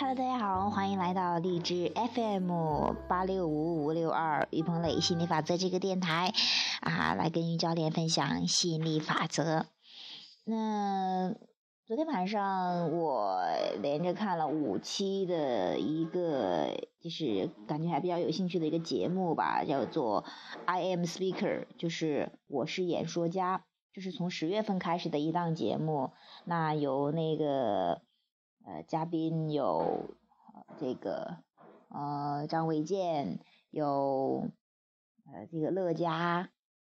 Hello，大家好，欢迎来到荔枝 FM 八六五五六二于鹏磊心理法则这个电台啊，来跟于教练分享吸引力法则。那昨天晚上我连着看了五期的一个，就是感觉还比较有兴趣的一个节目吧，叫做 I Am Speaker，就是我是演说家，就是从十月份开始的一档节目。那由那个。呃，嘉宾有这个呃张卫健，有呃这个乐嘉，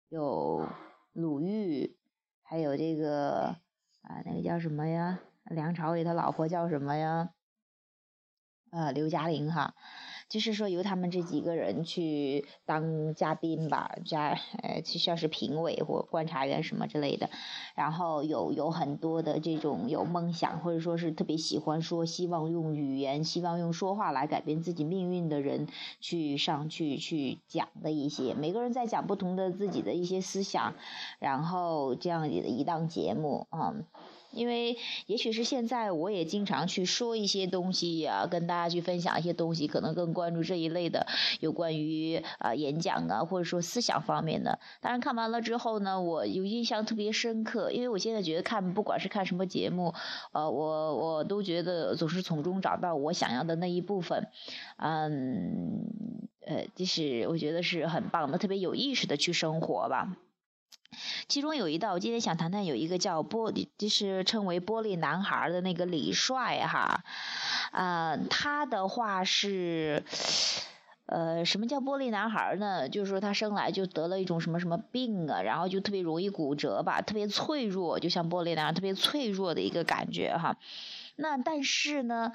有鲁豫，还有这个啊那个叫什么呀？梁朝伟他老婆叫什么呀？呃刘嘉玲哈。就是说，由他们这几个人去当嘉宾吧，加呃，就像是评委或观察员什么之类的。然后有有很多的这种有梦想，或者说是特别喜欢说，希望用语言，希望用说话来改变自己命运的人去上去去讲的一些。每个人在讲不同的自己的一些思想，然后这样的一档节目啊。因为也许是现在，我也经常去说一些东西呀，跟大家去分享一些东西，可能更关注这一类的有关于啊演讲啊，或者说思想方面的。当然看完了之后呢，我有印象特别深刻，因为我现在觉得看不管是看什么节目，呃，我我都觉得总是从中找到我想要的那一部分，嗯，呃，就是我觉得是很棒的，特别有意识的去生活吧。其中有一道，我今天想谈谈，有一个叫玻，就是称为玻璃男孩的那个李帅哈，啊，他的话是，呃，什么叫玻璃男孩呢？就是说他生来就得了一种什么什么病啊，然后就特别容易骨折吧，特别脆弱，就像玻璃男孩特别脆弱的一个感觉哈。那但是呢？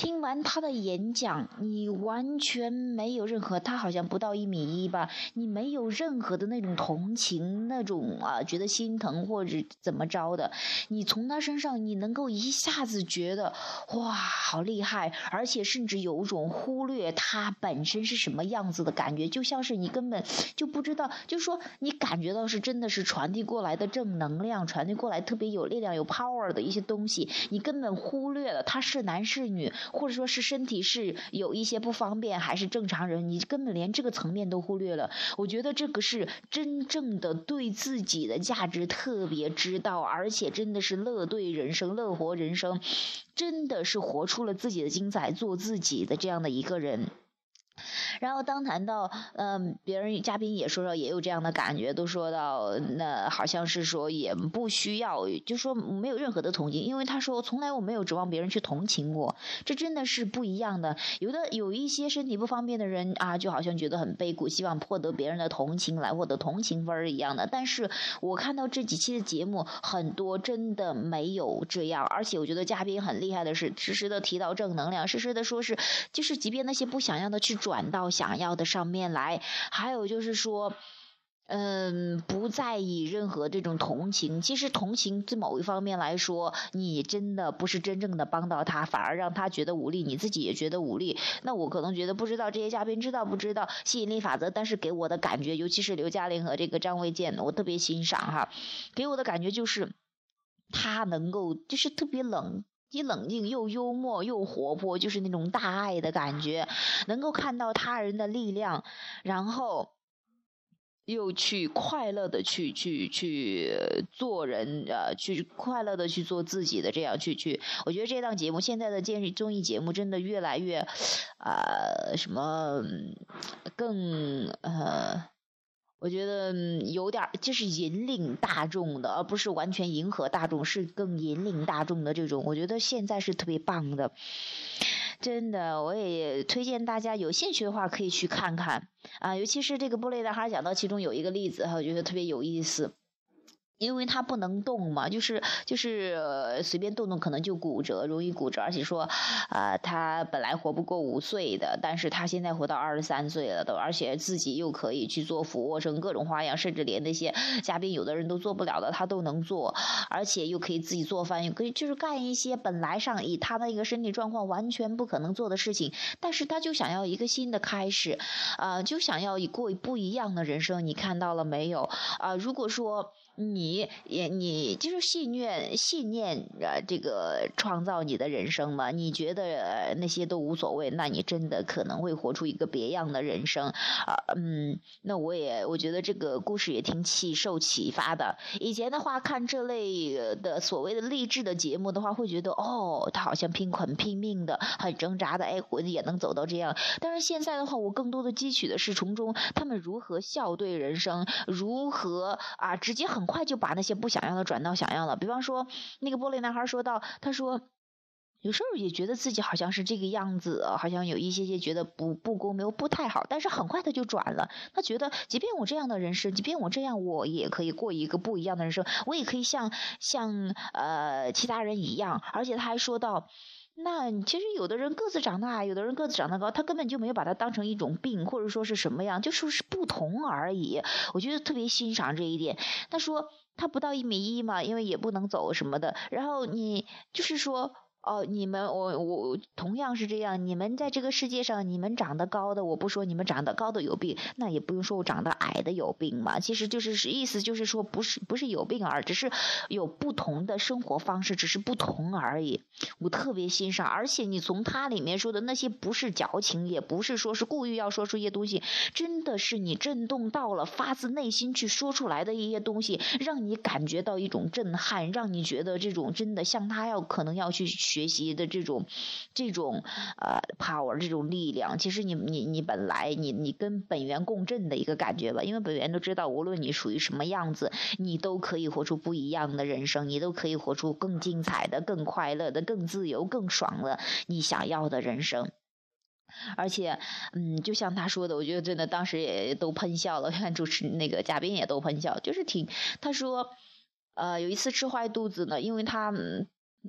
听完他的演讲，你完全没有任何，他好像不到一米一吧，你没有任何的那种同情，那种啊觉得心疼或者怎么着的，你从他身上你能够一下子觉得哇好厉害，而且甚至有种忽略他本身是什么样子的感觉，就像是你根本就不知道，就是说你感觉到是真的是传递过来的正能量，传递过来特别有力量、有 power 的一些东西，你根本忽略了他是男是女。或者说是身体是有一些不方便，还是正常人，你根本连这个层面都忽略了。我觉得这个是真正的对自己的价值特别知道，而且真的是乐对人生、乐活人生，真的是活出了自己的精彩，做自己的这样的一个人。然后当谈到，嗯，别人嘉宾也说到也有这样的感觉，都说到那好像是说也不需要，就说没有任何的同情，因为他说从来我没有指望别人去同情我，这真的是不一样的。有的有一些身体不方便的人啊，就好像觉得很悲苦，希望获得别人的同情来获得同情分儿一样的。但是我看到这几期的节目，很多真的没有这样，而且我觉得嘉宾很厉害的是，时时的提到正能量，时时的说是，就是即便那些不想要的去转到。想要的上面来，还有就是说，嗯，不在意任何这种同情。其实同情在某一方面来说，你真的不是真正的帮到他，反而让他觉得无力，你自己也觉得无力。那我可能觉得不知道这些嘉宾知道不知道吸引力法则，但是给我的感觉，尤其是刘嘉玲和这个张卫健，我特别欣赏哈。给我的感觉就是他能够就是特别冷。既冷静又幽默又活泼，就是那种大爱的感觉，能够看到他人的力量，然后又去快乐的去去去做人，呃，去快乐的去做自己的这样去去。我觉得这档节目现在的电视综艺节目真的越来越，啊，什么更呃。我觉得有点就是引领大众的，而不是完全迎合大众，是更引领大众的这种。我觉得现在是特别棒的，真的，我也推荐大家有兴趣的话可以去看看啊，尤其是这个布雷达哈讲到其中有一个例子哈，我觉得特别有意思。因为他不能动嘛，就是就是随便动动可能就骨折，容易骨折。而且说，啊，他本来活不过五岁的，但是他现在活到二十三岁了都，而且自己又可以去做俯卧撑，各种花样，甚至连那些嘉宾有的人都做不了的，他都能做，而且又可以自己做饭，又可以就是干一些本来上以他的一个身体状况完全不可能做的事情，但是他就想要一个新的开始，啊，就想要过不一样的人生。你看到了没有？啊，如果说你。也你就是信念信念呃这个创造你的人生嘛？你觉得那些都无所谓，那你真的可能会活出一个别样的人生啊。嗯，那我也我觉得这个故事也挺启受启发的。以前的话看这类的所谓的励志的节目的话，会觉得哦，他好像拼很拼命的，很挣扎的，哎，我也能走到这样。但是现在的话，我更多的汲取的是从中他们如何笑对人生，如何啊直接很快就把那些不想要的转到想要了。比方说那个玻璃男孩说到，他说。有时候也觉得自己好像是这个样子，好像有一些些觉得不不公没有，不太好。但是很快他就转了，他觉得即便我这样的人生，即便我这样，我也可以过一个不一样的人生，我也可以像像呃其他人一样。而且他还说到，那其实有的人个子长大，有的人个子长得高，他根本就没有把他当成一种病，或者说是什么样，就是是不同而已。我觉得特别欣赏这一点。他说他不到一米一嘛，因为也不能走什么的。然后你就是说。哦，你们我我同样是这样。你们在这个世界上，你们长得高的，我不说你们长得高的有病，那也不用说我长得矮的有病嘛。其实就是是意思就是说，不是不是有病而只是有不同的生活方式，只是不同而已。我特别欣赏，而且你从他里面说的那些，不是矫情，也不是说是故意要说出一些东西，真的是你震动到了，发自内心去说出来的一些东西，让你感觉到一种震撼，让你觉得这种真的像他要可能要去。学习的这种，这种呃 power 这种力量，其实你你你本来你你跟本源共振的一个感觉吧，因为本源都知道，无论你属于什么样子，你都可以活出不一样的人生，你都可以活出更精彩的、更快乐的、更自由、更爽的你想要的人生。而且，嗯，就像他说的，我觉得真的当时也都喷笑了，看主持那个嘉宾也都喷笑，就是挺他说，呃，有一次吃坏肚子呢，因为他。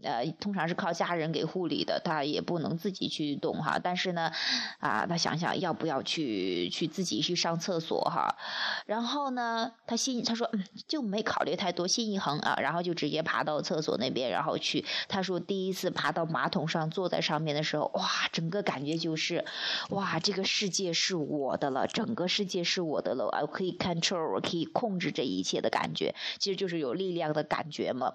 呃，通常是靠家人给护理的，他也不能自己去动哈。但是呢，啊，他想想要不要去去自己去上厕所哈。然后呢，他心他说嗯就没考虑太多，心一横啊，然后就直接爬到厕所那边，然后去。他说第一次爬到马桶上，坐在上面的时候，哇，整个感觉就是哇，这个世界是我的了，整个世界是我的了，我可以 control，我可以控制这一切的感觉，其实就是有力量的感觉嘛。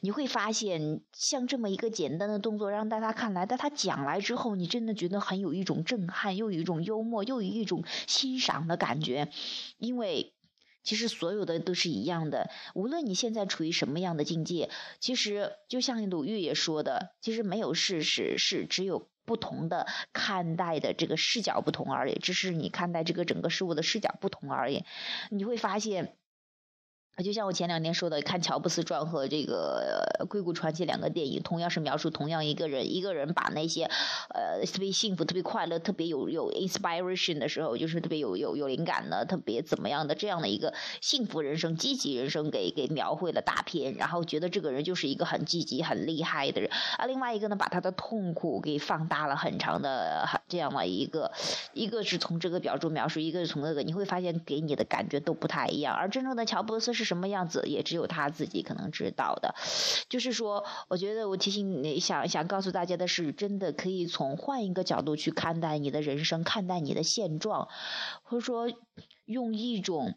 你会发现，像这么一个简单的动作，让大家看来，但他讲来之后，你真的觉得很有一种震撼，又有一种幽默，又有一种欣赏的感觉。因为其实所有的都是一样的，无论你现在处于什么样的境界，其实就像鲁豫也说的，其实没有事实，是只有不同的看待的这个视角不同而已，只是你看待这个整个事物的视角不同而已。你会发现。就像我前两天说的，看《乔布斯传》和这个《硅谷传奇》两个电影，同样是描述同样一个人，一个人把那些呃特别幸福、特别快乐、特别有有 inspiration 的时候，就是特别有有有灵感的、特别怎么样的这样的一个幸福人生、积极人生给给描绘了大片，然后觉得这个人就是一个很积极、很厉害的人。啊，另外一个呢，把他的痛苦给放大了很长的这样的一个，一个是从这个表中描述，一个是从那个，你会发现给你的感觉都不太一样。而真正的乔布斯是。什么样子也只有他自己可能知道的，就是说，我觉得我提醒你，想想告诉大家的是，真的可以从换一个角度去看待你的人生，看待你的现状，或者说用一种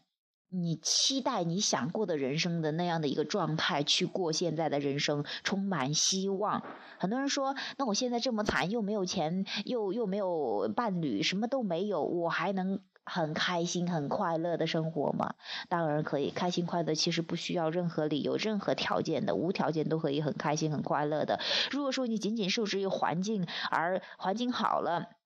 你期待你想过的人生的那样的一个状态去过现在的人生，充满希望。很多人说，那我现在这么惨，又没有钱，又又没有伴侣，什么都没有，我还能？很开心、很快乐的生活吗？当然可以，开心快乐其实不需要任何理由、任何条件的，无条件都可以很开心、很快乐的。如果说你仅仅受制于环境，而环境好了。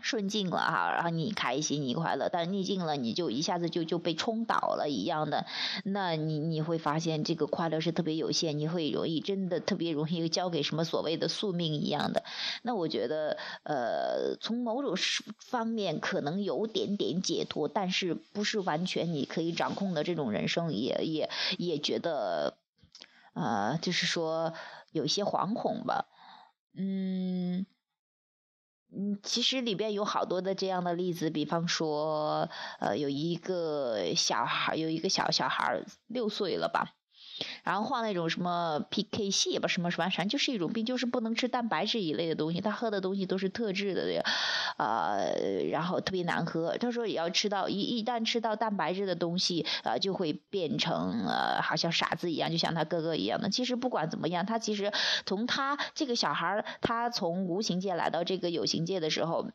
顺境了哈，然后你开心你快乐，但逆境了你就一下子就就被冲倒了一样的，那你你会发现这个快乐是特别有限，你会容易真的特别容易交给什么所谓的宿命一样的。那我觉得呃，从某种方面可能有点点解脱，但是不是完全你可以掌控的这种人生，也也也觉得呃，就是说有些惶恐吧，嗯。嗯，其实里边有好多的这样的例子，比方说，呃，有一个小孩，有一个小小孩六岁了吧，然后患那种什么 PK 系吧，什么什么，反正就是一种病，就是不能吃蛋白质一类的东西。他喝的东西都是特制的，呃，然后特别难喝。他说也要吃到一一旦吃到蛋白质的东西，呃，就会变成呃，好像傻子一样，就像他哥哥一样的。其实不管怎么样，他其实从他这个小孩，他从无形界来到这个有形界的时候。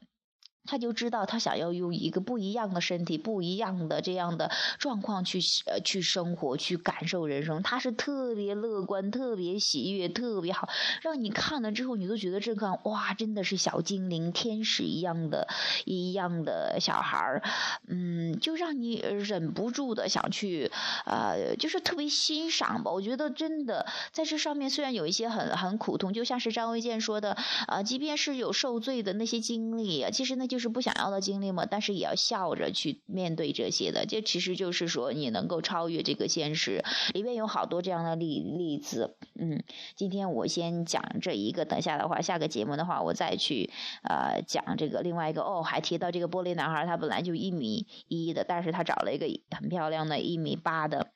他就知道，他想要用一个不一样的身体、不一样的这样的状况去呃去生活、去感受人生。他是特别乐观、特别喜悦、特别好，让你看了之后，你都觉得这个哇，真的是小精灵、天使一样的一样的小孩儿，嗯，就让你忍不住的想去，呃，就是特别欣赏吧。我觉得真的在这上面，虽然有一些很很苦痛，就像是张卫健说的，啊，即便是有受罪的那些经历，其实那。就是不想要的经历嘛，但是也要笑着去面对这些的。这其实就是说，你能够超越这个现实，里面有好多这样的例例子。嗯，今天我先讲这一个，等下的话，下个节目的话，我再去呃讲这个另外一个。哦，还提到这个玻璃男孩，他本来就一米一的，但是他找了一个很漂亮的一米八的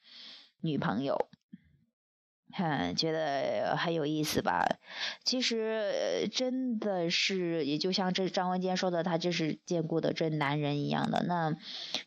女朋友。嗯，觉得很有意思吧？其实真的是，也就像这张文坚说的，他就是见过的真男人一样的。那，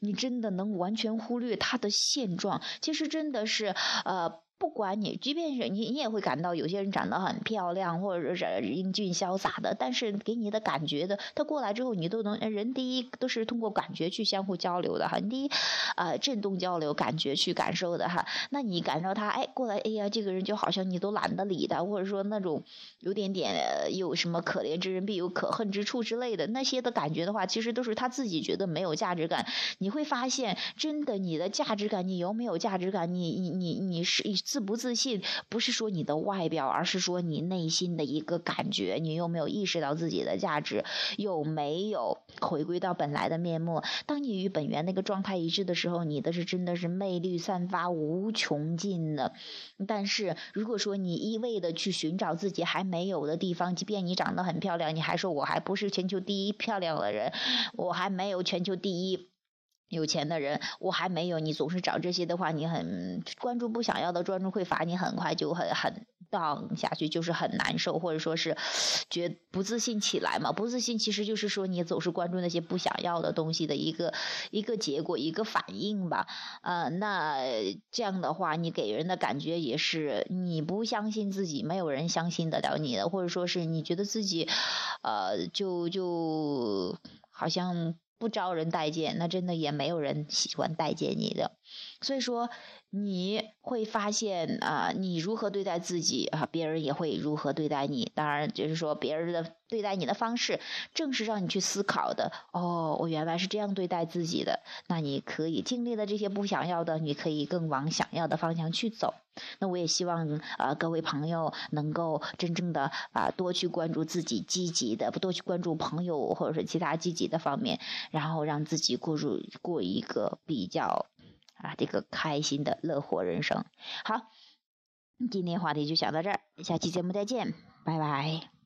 你真的能完全忽略他的现状？其实真的是，呃。不管你，即便是你，你也会感到有些人长得很漂亮，或者是英俊潇洒的，但是给你的感觉的，他过来之后，你都能人第一都是通过感觉去相互交流的哈，你第一，呃，震动交流，感觉去感受的哈。那你感受他，哎，过来，哎呀，这个人就好像你都懒得理他，或者说那种有点点有什么可怜之人必有可恨之处之类的那些的感觉的话，其实都是他自己觉得没有价值感。你会发现，真的你的价值感，你有没有价值感？你你你你是。自不自信，不是说你的外表，而是说你内心的一个感觉。你有没有意识到自己的价值？有没有回归到本来的面目？当你与本源那个状态一致的时候，你的是真的是魅力散发无穷尽的。但是如果说你一味的去寻找自己还没有的地方，即便你长得很漂亮，你还说我还不是全球第一漂亮的人，我还没有全球第一。有钱的人，我还没有。你总是找这些的话，你很关注不想要的专注会罚你很快就很很 down 下去，就是很难受，或者说是觉不自信起来嘛。不自信其实就是说你总是关注那些不想要的东西的一个一个结果，一个反应吧。呃，那这样的话，你给人的感觉也是你不相信自己，没有人相信得了你的，或者说是你觉得自己，呃，就就好像。不招人待见，那真的也没有人喜欢待见你的。所以说，你会发现啊，你如何对待自己啊，别人也会如何对待你。当然，就是说别人的对待你的方式，正是让你去思考的。哦，我原来是这样对待自己的。那你可以经历了这些不想要的，你可以更往想要的方向去走。那我也希望啊，各位朋友能够真正的啊，多去关注自己积极的，多去关注朋友或者是其他积极的方面，然后让自己过入过一个比较。啊，这个开心的乐活人生。好，今天话题就讲到这儿，下期节目再见，拜拜。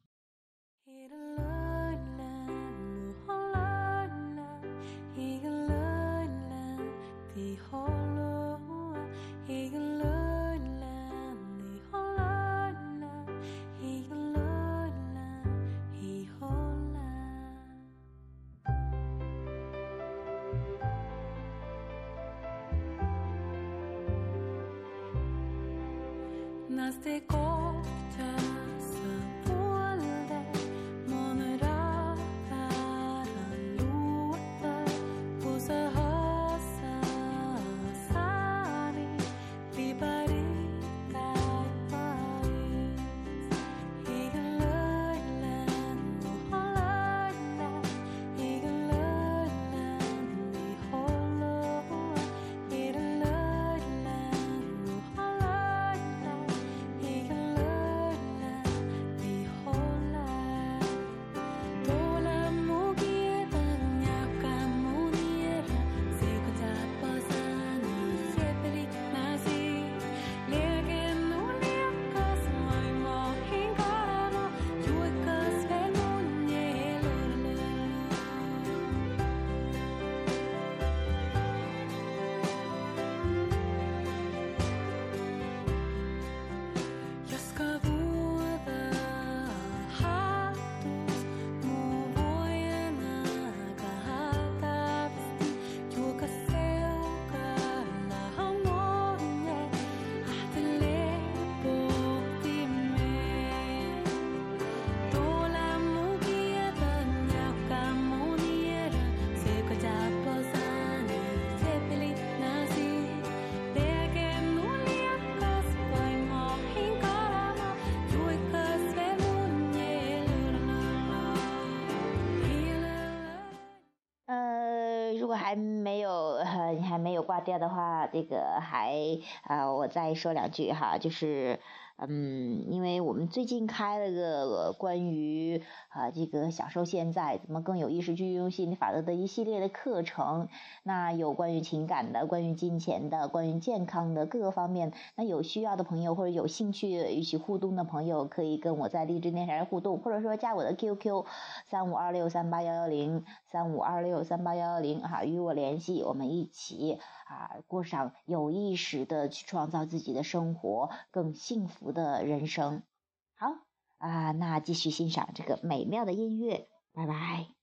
de corazón. 挂掉的话，这个还啊，我再说两句哈，就是。嗯，因为我们最近开了个关于啊这个享受现在怎么更有意识去运用心理法则的一系列的课程，那有关于情感的、关于金钱的、关于健康的各个方面，那有需要的朋友或者有兴趣一起互动的朋友，可以跟我在励志电台互动，或者说加我的 QQ 三五二六三八幺幺零三五二六三八幺幺零哈，与我联系，我们一起。啊，过上有意识的去创造自己的生活，更幸福的人生。好啊，那继续欣赏这个美妙的音乐，拜拜。